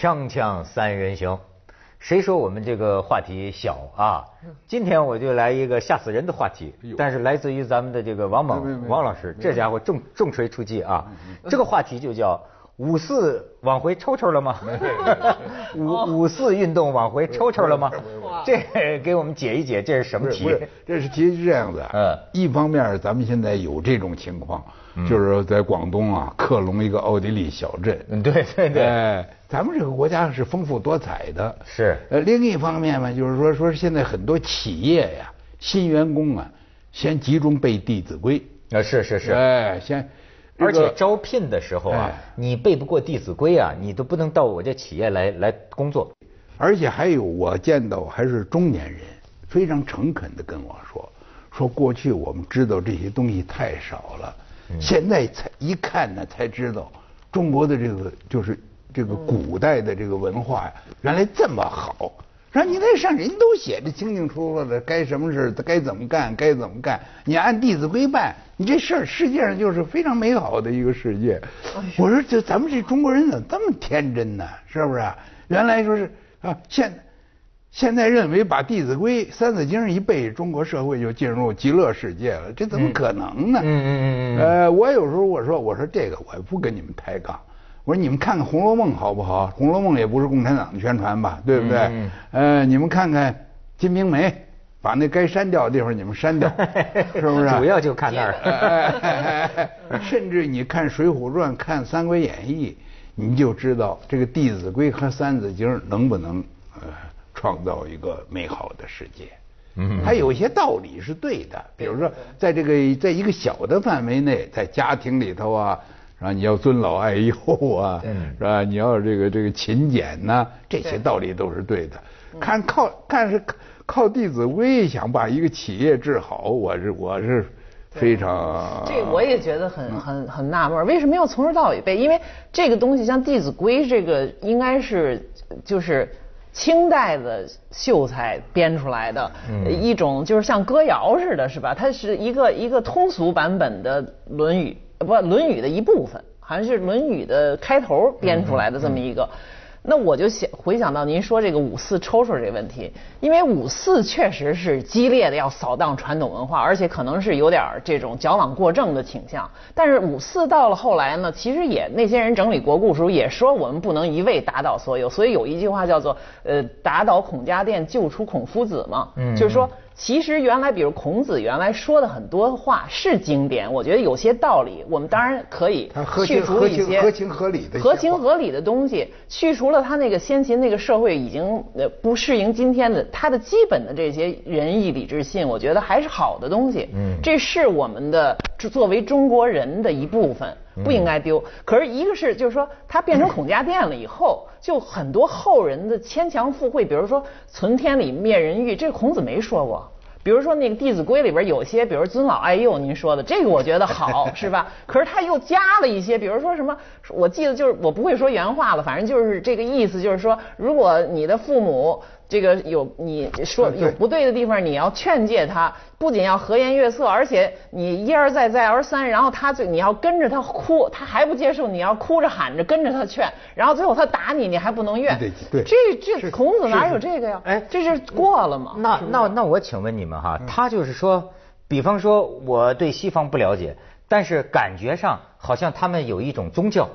锵锵三人行，谁说我们这个话题小啊？今天我就来一个吓死人的话题，但是来自于咱们的这个王猛王老师，这家伙重重锤出击啊！这个话题就叫五四往回抽抽了吗？五五四运动往回抽抽了吗？这给我们解一解，这是什么题？这是题是这样子。嗯，一方面咱们现在有这种情况，就是在广东啊，克隆一个奥地利小镇。嗯，对对对。哎，咱们这个国家是丰富多彩的。是。呃，另一方面嘛，就是说说现在很多企业呀，新员工啊，先集中背《弟子规》。啊，是是是。哎，先。而且招聘的时候啊，你背不过《弟子规》啊，你都不能到我这企业来来工作。而且还有，我见到还是中年人，非常诚恳的跟我说，说过去我们知道这些东西太少了，现在才一看呢，才知道中国的这个就是这个古代的这个文化呀，原来这么好。说你那上人都写的清清楚楚的，该什么事该怎么干，该怎么干，你按《弟子规》办，你这事儿世界上就是非常美好的一个世界。我说这咱们这中国人怎么这么天真呢？是不是？原来说是啊，现现在认为把《弟子规》《三字经》一背，中国社会就进入极乐世界了，这怎么可能呢？嗯嗯嗯嗯。呃，我有时候我说我说这个我不跟你们抬杠。我说你们看看《红楼梦》好不好？《红楼梦》也不是共产党的宣传吧，对不对？嗯。呃，你们看看《金瓶梅》，把那该删掉的地方你们删掉，是不是？主要就看那儿。甚至你看《水浒传》、看《三国演义》，你就知道这个《弟子规》和《三字经》能不能呃创造一个美好的世界。嗯。它有些道理是对的，比如说，在这个在一个小的范围内，在家庭里头啊。是吧？你要尊老爱幼啊，是吧？你要这个这个勤俭呐，这些道理都是对的。看靠看是靠《弟子规》想把一个企业治好，我是我是非常。这我也觉得很很很纳闷，为什么要从头到尾背？因为这个东西像《弟子规》这个，应该是就是清代的秀才编出来的一种，就是像歌谣似的，是吧？它是一个一个通俗版本的《论语》。不，《论语》的一部分，好像是《论语》的开头编出来的这么一个。那我就想回想到您说这个五四抽抽这个问题，因为五四确实是激烈的要扫荡传统文化，而且可能是有点这种矫枉过正的倾向。但是五四到了后来呢，其实也那些人整理国故时候也说我们不能一味打倒所有，所以有一句话叫做呃打倒孔家店，救出孔夫子嘛，就是说。其实原来，比如孔子原来说的很多话是经典，我觉得有些道理，我们当然可以去除一些合情合理的合情合理的东西，去除了他那个先秦那个社会已经呃不适应今天的他的基本的这些仁义礼智信，我觉得还是好的东西。嗯，这是我们的作为中国人的一部分。不应该丢。可是，一个是就是说，它变成孔家店了以后，就很多后人的牵强附会，比如说“存天理，灭人欲”，这孔子没说过。比如说那个《弟子规》里边有些，比如尊老爱幼，您说的这个我觉得好，是吧？可是他又加了一些，比如说什么，我记得就是我不会说原话了，反正就是这个意思，就是说，如果你的父母。这个有你说有不对的地方，你要劝诫他，不仅要和颜悦色，而且你一而再再而三，然后他就你要跟着他哭，他还不接受，你要哭着喊着跟着他劝，然后最后他打你，你还不能怨。对对，这这孔子哪有这个呀？哎，这是过了嘛？那那那我请问你们哈，他就是说，比方说我对西方不了解，但是感觉上好像他们有一种宗教。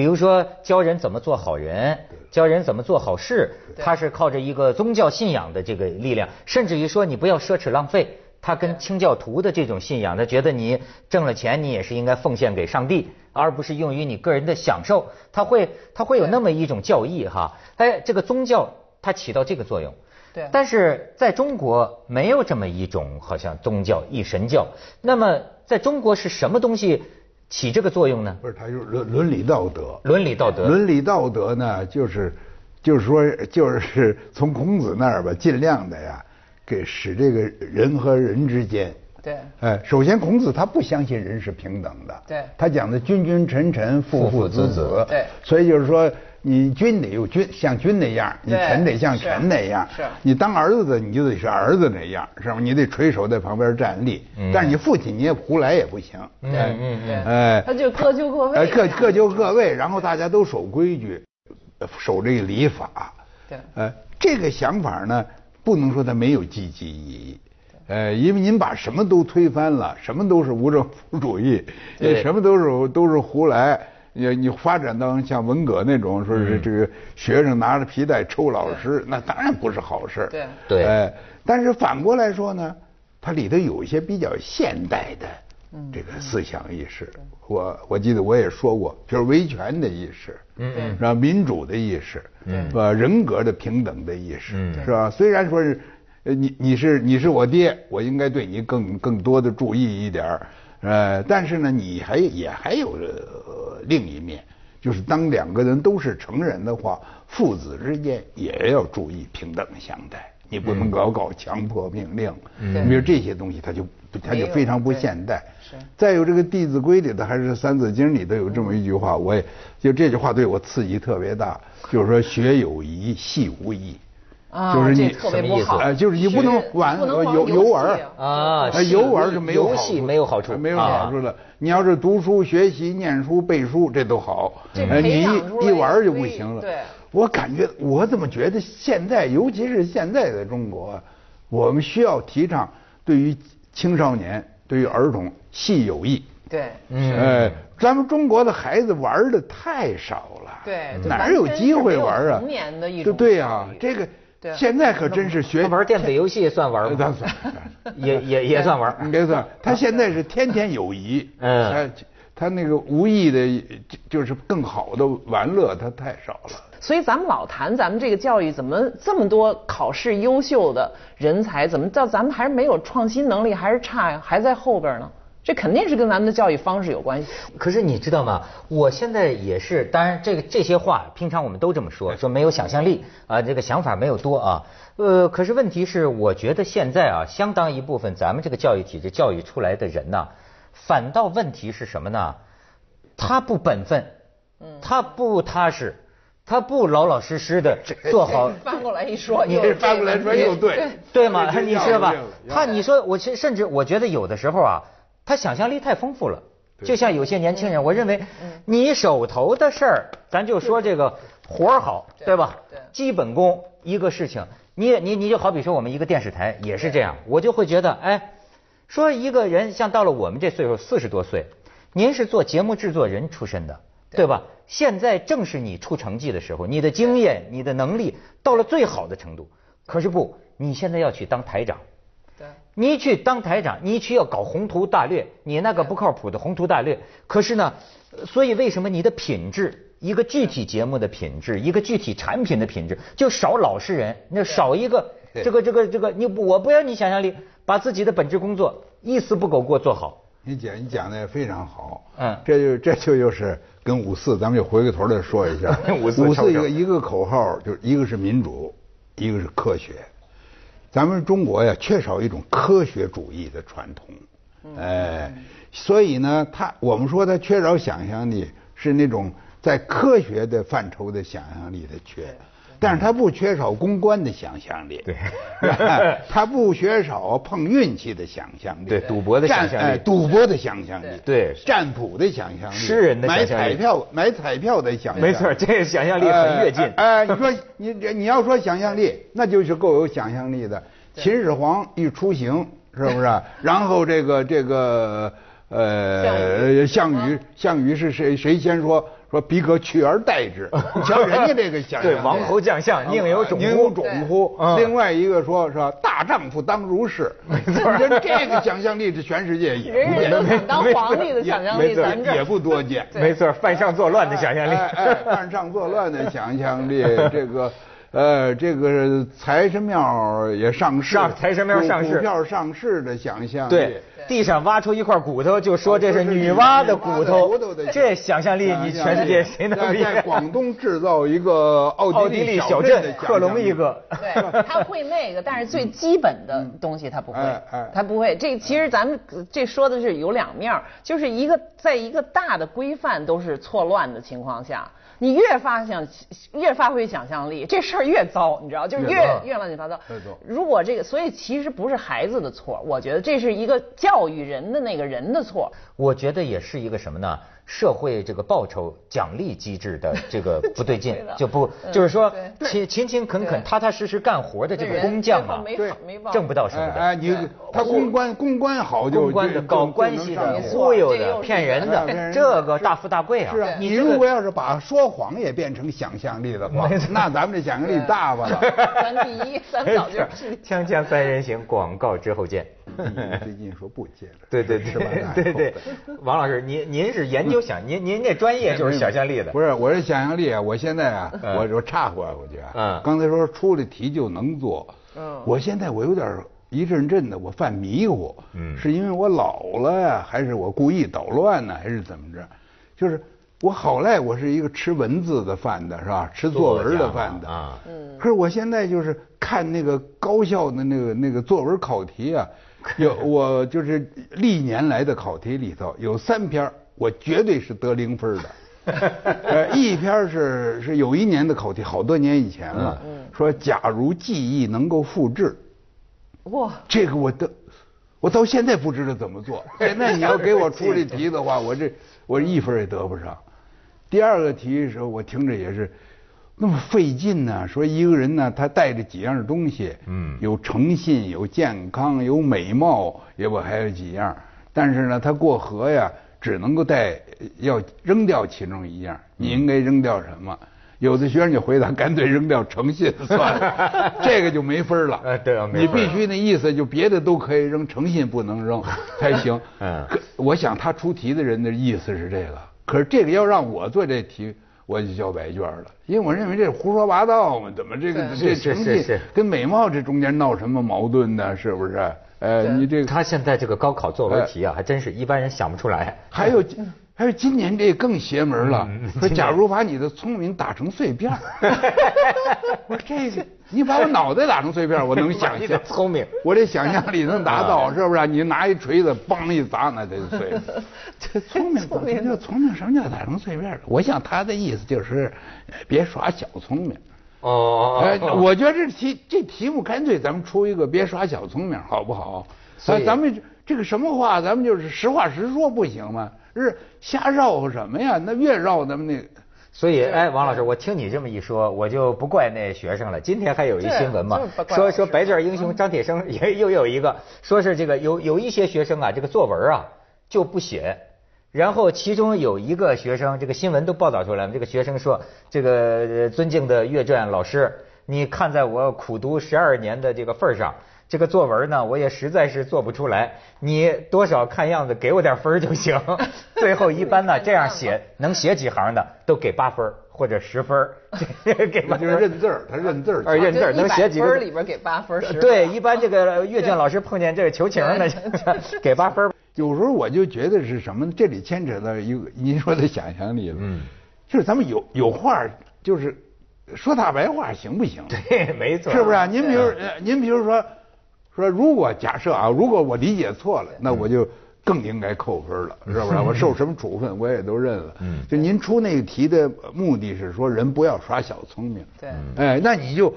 比如说教人怎么做好人，教人怎么做好事，他是靠着一个宗教信仰的这个力量，甚至于说你不要奢侈浪费，他跟清教徒的这种信仰，他觉得你挣了钱你也是应该奉献给上帝，而不是用于你个人的享受，他会他会有那么一种教义哈，哎，这个宗教它起到这个作用，对，但是在中国没有这么一种好像宗教一神教，那么在中国是什么东西？起这个作用呢？不是，它就是伦伦理道德。伦理道德。伦理道德呢，就是，就是说，就是从孔子那儿吧，尽量的呀，给使这个人和人之间。对。哎，首先孔子他不相信人是平等的。对。他讲的君君臣臣父父子子。对。所以就是说。你君得有君像君那样，你臣得像臣那样。是。你当儿子的，你就得是儿子那样，是吧？你得垂手在旁边站立。嗯。但是你父亲你也胡来也不行。对嗯嗯。哎。他就各就各位。各各就各位，然后大家都守规矩。呃守这个礼法。对呃，这个想法呢，不能说它没有积极意义。呃，因为您把什么都推翻了，什么都是无政府主义，也什么都是都是胡来。你你发展到像文革那种，说是这个学生拿着皮带抽老师，那当然不是好事儿。对对呃，但是反过来说呢，它里头有一些比较现代的这个思想意识。我我记得我也说过，就是维权的意识，嗯嗯是吧？民主的意识，嗯是吧？人格的平等的意识，嗯是吧？虽然说是，呃，你你是你是我爹，我应该对你更更多的注意一点儿，呃，但是呢，你还也还有呃另一面，就是当两个人都是成人的话，父子之间也要注意平等相待，你不能搞搞强迫命令，嗯你比如这些东西，它就它没有就非常不现代。是再有这个《弟子规》里头还是《三字经》里头有这么一句话，我也就这句话对我刺激特别大，就是说学有谊，戏无益。啊就是你这特别不好哎就是你不能玩游游玩啊游玩是没有好游戏处没有好处没有啊好处的。你要是读书、学习、念书、背书，这都好。你培养出来一一玩就不行了。对我感觉我怎么觉得现在，尤其是现在的中国啊，我们需要提倡对于青少年、对于儿童戏有益。对嗯哎，咱们中国的孩子玩的太少了，对哪有机会玩啊？童年的一对种对呀，这个对现在可真是学他玩电子游戏算玩呃吗？算算也也也算玩。没算，他现在是天天有谊，嗯他他那个无意的，就就是更好的玩乐，他太少了。所以咱们老谈咱们这个教育怎么这么多考试优秀的人才，怎么到咱们还是没有创新能力，还是差呀，还在后边呢？这肯定是跟咱们的教育方式有关系。可是你知道吗？我现在也是，当然这个这些话，平常我们都这么说，说没有想象力啊，这个想法没有多啊。呃，可是问题是，我觉得现在啊，相当一部分咱们这个教育体制教育出来的人呐，反倒问题是什么呢？他不本分，他不踏实，他不老老实实的做好。翻过来一说，你这翻过来说又对，对吗？你知道吧？他你说我甚甚至我觉得有的时候啊，他想象力太丰富了。就像有些年轻人，我认为你手头的事儿，咱就说这个活儿好，对。吧？基本功一个事情，你你你就好比说我们一个电视台也是这样，我就会觉得，哎，说一个人像到了我们这岁数四十多岁，您是做节目制作人出身的，对。吧？现在正是你出成绩的时候，你的经验、你的能力到了最好的程度。可是不，你现在要去当台长，对你去当台长，你去要搞宏图大略，你那个不靠谱的宏图大略。可是呢，呃所以为什么你的品质，一个具体节目的品质，一个具体产品的品质，就少老实人，那少一个这个这个这个，你不我不要你想象力，把自己的本职工作一丝不苟给我做好。你讲你讲的也非常好，嗯这就这就又是跟五四，咱们就回过头来说一下 五四五四一个一个口号，就是一个是民主，一个是科学。咱们中国呀，缺少一种科学主义的传统，哎，所以呢，他我们说他缺少想象力，是那种在科学的范畴的想象力的缺。但是他不缺少公关的想象力，对他不缺少碰运气的想象力，对赌博的想象力赌博的想象力，对占卜的想象力，诗人的想象力买彩票买彩票的想象力，没错，这个想象力很跃进。哎，哎你说你你要说想象力，那就是够有想象力的。秦始皇一出行，是不是？然后这个这个呃，项羽项羽是谁？谁先说说逼格取而代之？你瞧人家这个想象，对王侯将相宁有种乎宁有种乎另外一个说是吧？大丈夫当如是。你说这个想象力，是全世界也不人人都想当皇帝的想象力，咱这也不多见。没错，犯上作乱的想象力。犯上作乱的想象力，这个。呃，这个财神庙也上市，上财神庙上市股票上市的想象力，对，地上挖出一块骨头，就说这是女娲的骨头，这想象力你全世界谁能比？在广东制造一个奥奥地地利小镇镇，克隆一个。对，他会那个，但是最基本的东西他不会 他不会。这其实咱们这说的是有两面儿，就是一个在一个大的规范都是错乱的情况下。你越发想，越发挥想象力，这事儿越糟，你知道，就是越越越乱七八糟。如果这个，所以其实不是孩子的错，我觉得这是一个教育人的那个人的错。我觉得也是一个什么呢？社会这个报酬奖励机制的这个 不对劲，就不嗯就是说勤勤勤恳恳、踏踏实实干活的这个工匠啊，对挣不到什么的。哎哎，你他公关公关好就公关的、搞关系的、忽悠的、骗人的，这个大富大贵啊！是啊，你如果要是把说谎也变成想象力的话，那咱们这想象力大发了。咱第一，咱早就是 锵锵三人行，广告之后见。最近说不接了，对对是吧？对对对，王老师，您您是研究想，您您这专业就是想象力的，不是，我是想象力啊！我现在啊，嗯我我岔过过去啊。嗯刚才说出了题就能做，嗯我现在我有点一阵阵的，我犯迷糊，嗯是因为我老了呀，还是我故意捣乱呢，还是怎么着？就是我好赖我是一个吃文字的饭的，是吧？吃作文的饭的啊嗯可是我现在就是看那个高校的那个那个作文考题啊，有我就是历年来的考题里头有三篇儿我绝对是得零分的。呃，一篇是是有一年的考题，好多年以前了，说假如记忆能够复制，哇，这个我的，我到现在不知道怎么做。现在你要给我出这题的话，我这我一分也得不上。第二个题的时候，我听着也是那么费劲呢、说一个人呢，他带着几样东西，嗯有诚信，有健康，有美貌，也不还有几样。但是呢，他过河呀，只能够带，要扔掉其中一样。你应该扔掉什么？有的学生就回答，干脆扔掉诚信算了，这个就没分了。哎对啊你必须那意思就别的都可以扔，诚信不能扔 才行。嗯可我想他出题的人的意思是这个，可是这个要让我做这题，我就交白卷了，因为我认为这胡说八道嘛，怎么这个对这是是诚信是是跟美貌这中间闹什么矛盾呢？是不是？呃，你这个他现在这个高考作文题啊，还真是一般人想不出来。还有还有今年这更邪门了嗯，说假如把你的聪明打成碎片儿 我说这个你把我脑袋打成碎片我能想象，聪明我这想象力能达啊到，是不是？你拿一锤子梆一砸，那得碎 聪明，聪明什么叫聪明？什么叫打成碎片？我想他的意思就是，呃别耍小聪明。哦哎，我觉得这题这题目干脆咱们出一个别耍小聪明，好不好？所以啊咱们这这个什么话，咱们就是实话实说，不行吗？是瞎绕和什么呀？那越绕咱们那个。所以，哎，王老师，我听你这么一说，我就不怪那学生了。今天还有一新闻嘛说说白卷英雄张铁生也 又有一个，说是这个有有一些学生啊，这个作文啊就不写，然后其中有一个学生，这个新闻都报道出来了，这个学生说，这个呃尊敬的阅卷老师，你看在我苦读十二年的这个份儿上。这个作文呢，我也实在是做不出来，你多少看样子给我点分儿就行。最后一般呢，这样写能写几行的都给八分或者十分儿，给八分就是认字儿，他认字儿。啊认字儿能写几行分里边给八分十分对，一般这个阅卷老师碰见这个求情的，给八分。有时候我就觉得是什么呢？这里牵扯到一个您说的想象力了。嗯，就是咱们有有话，就是说大白话行不行？对，没错，是不是啊？您比如，呃您比如说，说如果假设啊，如果我理解错了，那我就更应该扣分了，是不是？我受什么处分我也都认了。嗯就您出那个题的目的是说人不要耍小聪明。对哎，那你就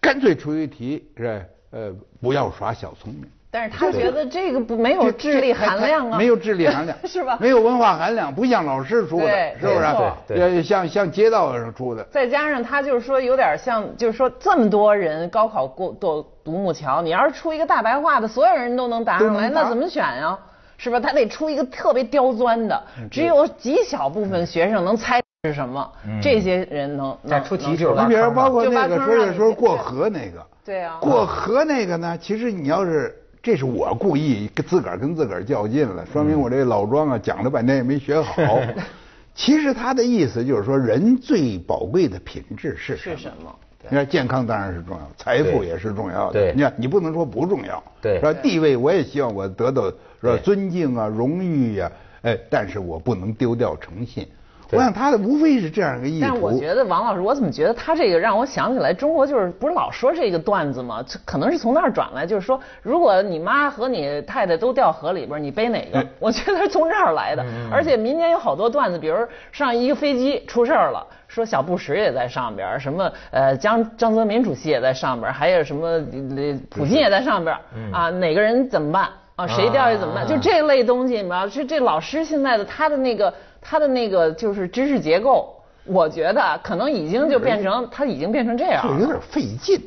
干脆出一题是吧呃，不要耍小聪明。但是他觉得这个不没有智力含量啊，没有智力含量。是吧？没有文化含量，不像老师出的，是不是？对呃像像街道上出的。再加上他就是说有点像，就是说这么多人高考过过独木桥，你要是出一个大白话的，所有人都能答上来，那怎么选呀？是吧？他得出一个特别刁钻的，嗯只有极小部分学生能猜是什么，嗯。这些人能能再出题就你比如包括那个坑让你说是说过河那个，对啊。过河那个呢，其实你要是这是我故意跟自个儿跟自个儿较劲了，说明我这老庄啊讲了半天也没学好。其实他的意思就是说，人最宝贵的品质是什么？是什么？你看健康当然是重要，财富也是重要的。对你看你不能说不重要。对是吧？地位我也希望我得到是吧？尊敬啊，荣誉呀、哎，但是我不能丢掉诚信。对我想他的无非是这样一个意图。但我觉得王老师，我怎么觉得他这个让我想起来，中国就是不是老说这个段子吗？这可能是从那儿转来，就是说，如果你妈和你太太都掉河里边，你背哪个哎？我觉得是从这儿来的。而且民间有好多段子，比如上一个飞机出事儿了，说小布什也在上边儿，什么呃江江泽民主席也在上边儿，还有什么呃普京也在上边儿啊，哪个人怎么办？啊，谁掉下去怎么办？啊就这类东西，你知道，这这老师现在的他的那个它的那个就是知识结构，我觉得可能已经就变成，它已经变成这样了。就有点费劲，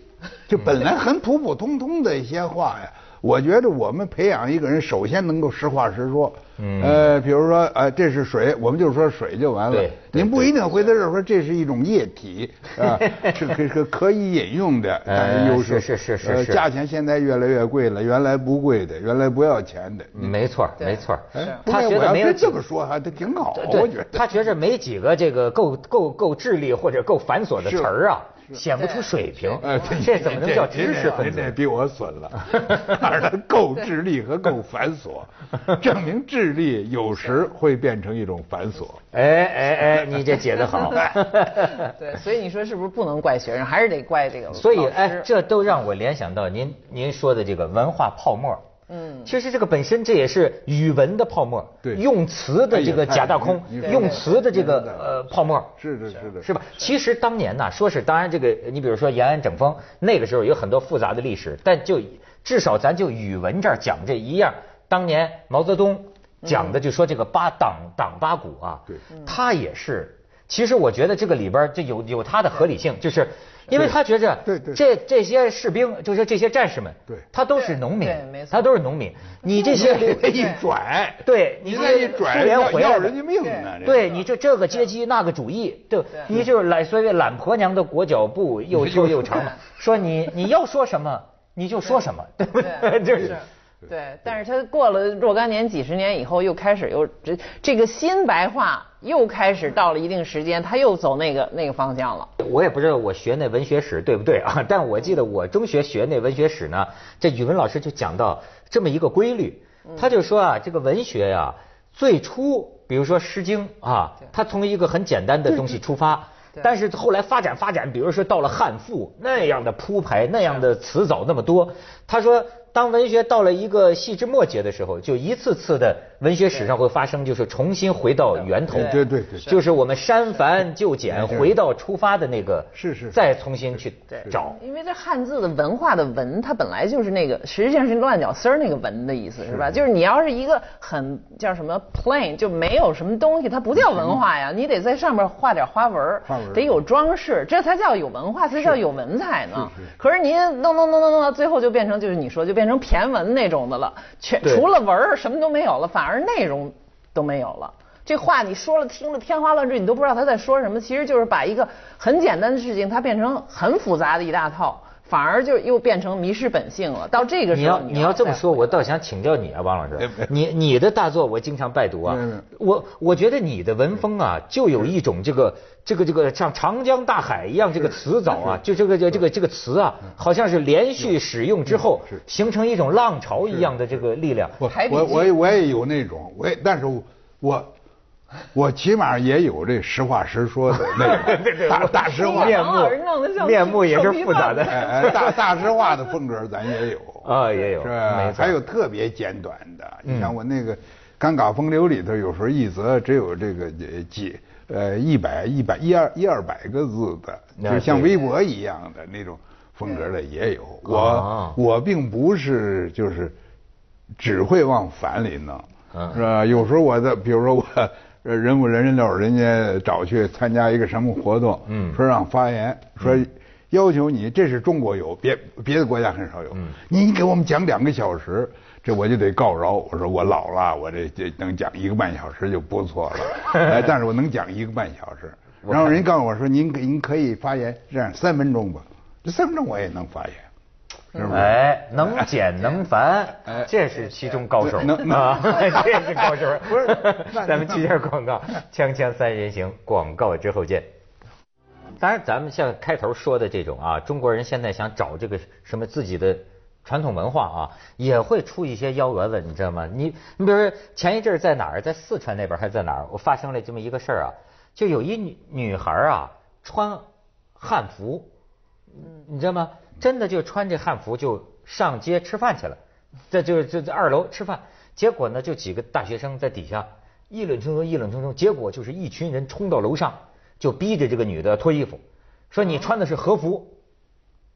就本来很普普通通的一些话呀。我觉得我们培养一个人，首先能够实话实说。嗯。呃，比如说，呃，这是水，我们就说水就完了。对。您不一定回到这儿说这是一种液体 啊，是可可可以饮用的，但是又是是是是是。价钱现在越来越贵了，原来不贵的，原来不要钱的。没错，没错。他觉得没有这么说还他挺好，我觉得。他觉着没几个这个够够够智力或者够繁琐的词儿啊。显不出水平，这怎么能叫知识分子？这比我损了，哪儿的够智力和够繁琐，证明智力有时会变成一种繁琐。哎哎哎，你这解的好。对，所以你说是不是不能怪学生，还是得怪这个？所以哎，这都让我联想到您您说的这个文化泡沫。嗯，其实这个本身这也是语文的泡沫，对，用词的这个假大空，用词的这个呃泡沫，是的，是的，是吧？其实当年呢，说是当然这个，你比如说延安整风，那个时候有很多复杂的历史，但就至少咱就语文这儿讲这一样，当年毛泽东讲的就说这个八党党八股啊，对，他也是，其实我觉得这个里边就有有他的合理性，就是。因为他觉着，对对，这这些士兵，就是这些战士们，对，他都是农民，他都是农民。你这些一拽，对，你这一拽，要人家命呢。对你这这个阶级那个主义，对，你就是懒所谓懒婆娘的裹脚布，又瘦又长。说你你要说什么，你就说什么，对不对？就是。对，但是他过了若干年、几十年以后，又开始又这这个新白话又开始到了一定时间，他又走那个那个方向了。我也不知道我学那文学史对不对啊？但我记得我中学学那文学史呢，这语文老师就讲到这么一个规律，他就说啊，这个文学呀，最初比如说《诗经》啊，他从一个很简单的东西出发，但是后来发展发展，比如说到了汉赋那样的铺排，那样的词藻那么多，他说。当文学到了一个细枝末节的时候，就一次次的文学史上会发生，就是重新回到源头，对对对，就是我们删繁就简，回到出发的那个，是是，再重新去找。因为这汉字的文化的文，它本来就是那个，实际上是乱脚丝儿那个文的意思，是。吧？就是你要是一个很叫什么 plain，就没有什么东西，它不叫文化呀，你得在上面画点花纹，得有装饰，这才叫有文化，才叫有文采呢。可是您弄弄弄弄弄到最后就变成就是你说就变。变成骈文那种的了，全除了文儿什么都没有了，反而而内容都没有了。这话你说了听了天花乱坠，你都不知道他在说什么。其实就是把一个很简单的事情，它变成很复杂的一大套。反而就又变成迷失本性了。到这个时候，你要你要这么说，我倒想请教你啊，王老师。你你的大作我经常拜读啊。我我觉得你的文风啊，就有一种这个这个这个像长江大海一样这个词藻啊，就这个这这个这个词啊，好像是连续使用之后形成一种浪潮一样的这个力量。我我我我也有那种，我也但是我。我起码也有这实话实说的那 大大实话面目，面目也是复杂的。大大实话的风格咱也有 啊，也有是吧？还有特别简短的，你像我那个《尴尬风流》里头，有时候一则只有这个几呃一百一百一二一二百个字的，就像微博一样的那种风格的也有。我我并不是就是只会往反里弄，是吧？有时候我的，比如说我。人五人六，人家找去参加一个什么活动，嗯，说让发言，说要求你，这是中国有，别别的国家很少有，嗯，你给我们讲两个小时，这我就得告饶。我说我老了，我这这能讲一个半小时就不错了，哎，但是我能讲一个半小时。然后人告诉我说，您您可以发言这样三分钟吧，这三分钟我也能发言。哎，能简能繁，这是其中高手啊！这是高手。不是，咱们接下广告，锵锵三人行，广告之后见。当然，咱们像开头说的这种啊，中国人现在想找这个什么自己的传统文化啊，也会出一些幺蛾子，你知道吗？你你比如说前一阵在哪儿，在四川那边还是在哪儿，我发生了这么一个事儿啊，就有一女女孩啊穿汉服，你知道吗？真的就穿着汉服就上街吃饭去了，这就就在二楼吃饭，结果呢就几个大学生在底下议论纷纷，议论纷纷，结果就是一群人冲到楼上，就逼着这个女的脱衣服，说你穿的是和服，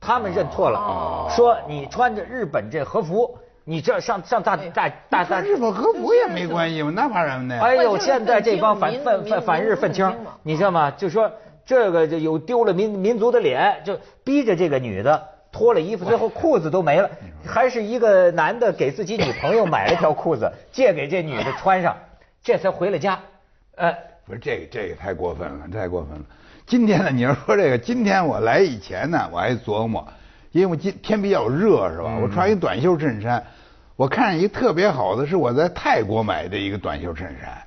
他们认错了，说你穿着日本这和服，你这上上大大大大日本和服也没关系嘛，那怕什么呢？哎呦，现在这帮反反反反日愤青，你知道吗？就说这个就有丢了民民族的脸，就逼着这个女的脱了衣服，最后裤子都没了，还是一个男的给自己女朋友买了条裤子，借给这女的穿上，这才回了家。呃，不是这个这个太过分了，太过分了。今天呢，你要说这个，今天我来以前呢，我还琢磨，因为今天比较热是吧？我穿一短袖衬衫，我看上一特别好的是我在泰国买的一个短袖衬衫。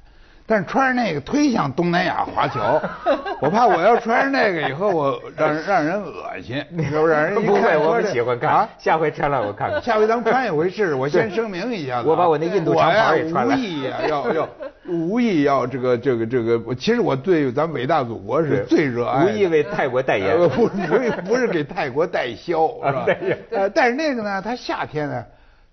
但是穿上那个忒像东南亚华侨，我怕我要穿上那个以后我 让让人恶心，是不是？让人 不会，我们喜欢看。下回穿了我看看。下回咱们穿一回试试。我先声明一下子，我把我那印度长袍也穿了。无意啊，要要无意要这个这个这个，其实我对咱伟大祖国是最热爱。无意为泰国代言。不不不是给泰国代销，是吧？呃，但是那个呢，它夏天呢。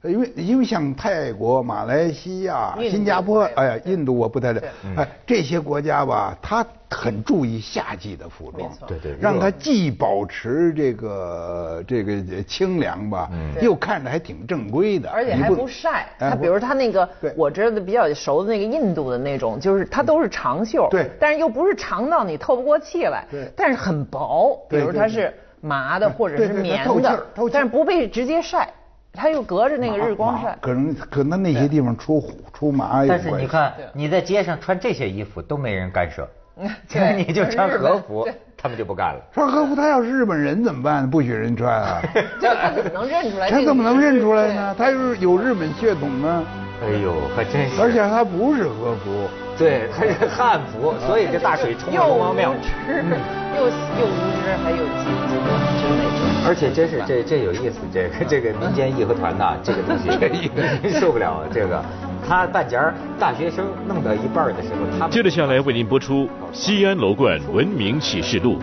因为因为像泰国、马来西亚、新加坡，哎呀，印度我不太了，哎，这些国家吧，他很注意夏季的服装，对对，让它既保持这个这个清凉吧，又看着还挺正规的，而且还不晒。他比如他那个，我知道的比较熟的那个印度的那种，就是它都是长袖，对，但是又不是长到你透不过气来，对，但是很薄，比如它是麻的或者是棉的，但是不被直接晒。它又隔着那个日光晒，可能可能那些地方出出麻。但是你看，你在街上穿这些衣服都没人干涉，你就穿和服，他们就不干了。穿和服，他要是日本人怎么办？不许人穿啊！这怎么能认出来？他怎么能认出来呢？他是有日本血统呢。哎呦，还真是！而且他不是和服，对，他是汉服，所以这大水冲了龙王庙。又又无知，还有几几个之类的。而且真是这这有意思，这个这个民间义和团呐，这个东西 受不了这个。他半截大学生弄到一半的时候，他接着下来为您播出《西安楼观文明启示录》。